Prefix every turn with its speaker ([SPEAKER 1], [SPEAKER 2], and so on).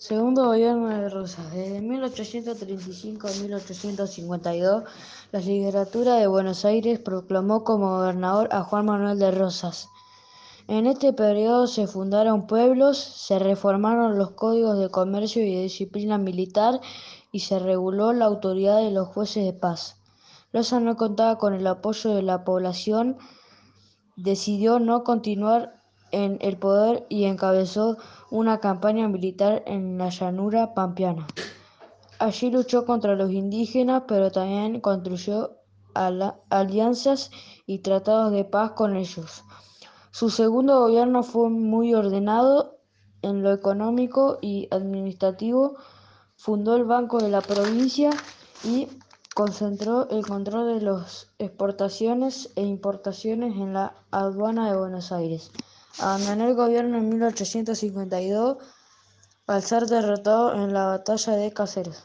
[SPEAKER 1] Segundo gobierno de Rosas. Desde 1835 a 1852, la Legislatura de Buenos Aires proclamó como gobernador a Juan Manuel de Rosas. En este periodo se fundaron pueblos, se reformaron los códigos de comercio y de disciplina militar y se reguló la autoridad de los jueces de paz. Rosas no contaba con el apoyo de la población, decidió no continuar en el poder y encabezó una campaña militar en la llanura pampeana. Allí luchó contra los indígenas, pero también construyó alianzas y tratados de paz con ellos. Su segundo gobierno fue muy ordenado en lo económico y administrativo, fundó el Banco de la Provincia y concentró el control de las exportaciones e importaciones en la aduana de Buenos Aires. Abandonó el gobierno en 1852 al ser derrotado en la batalla de Caseros.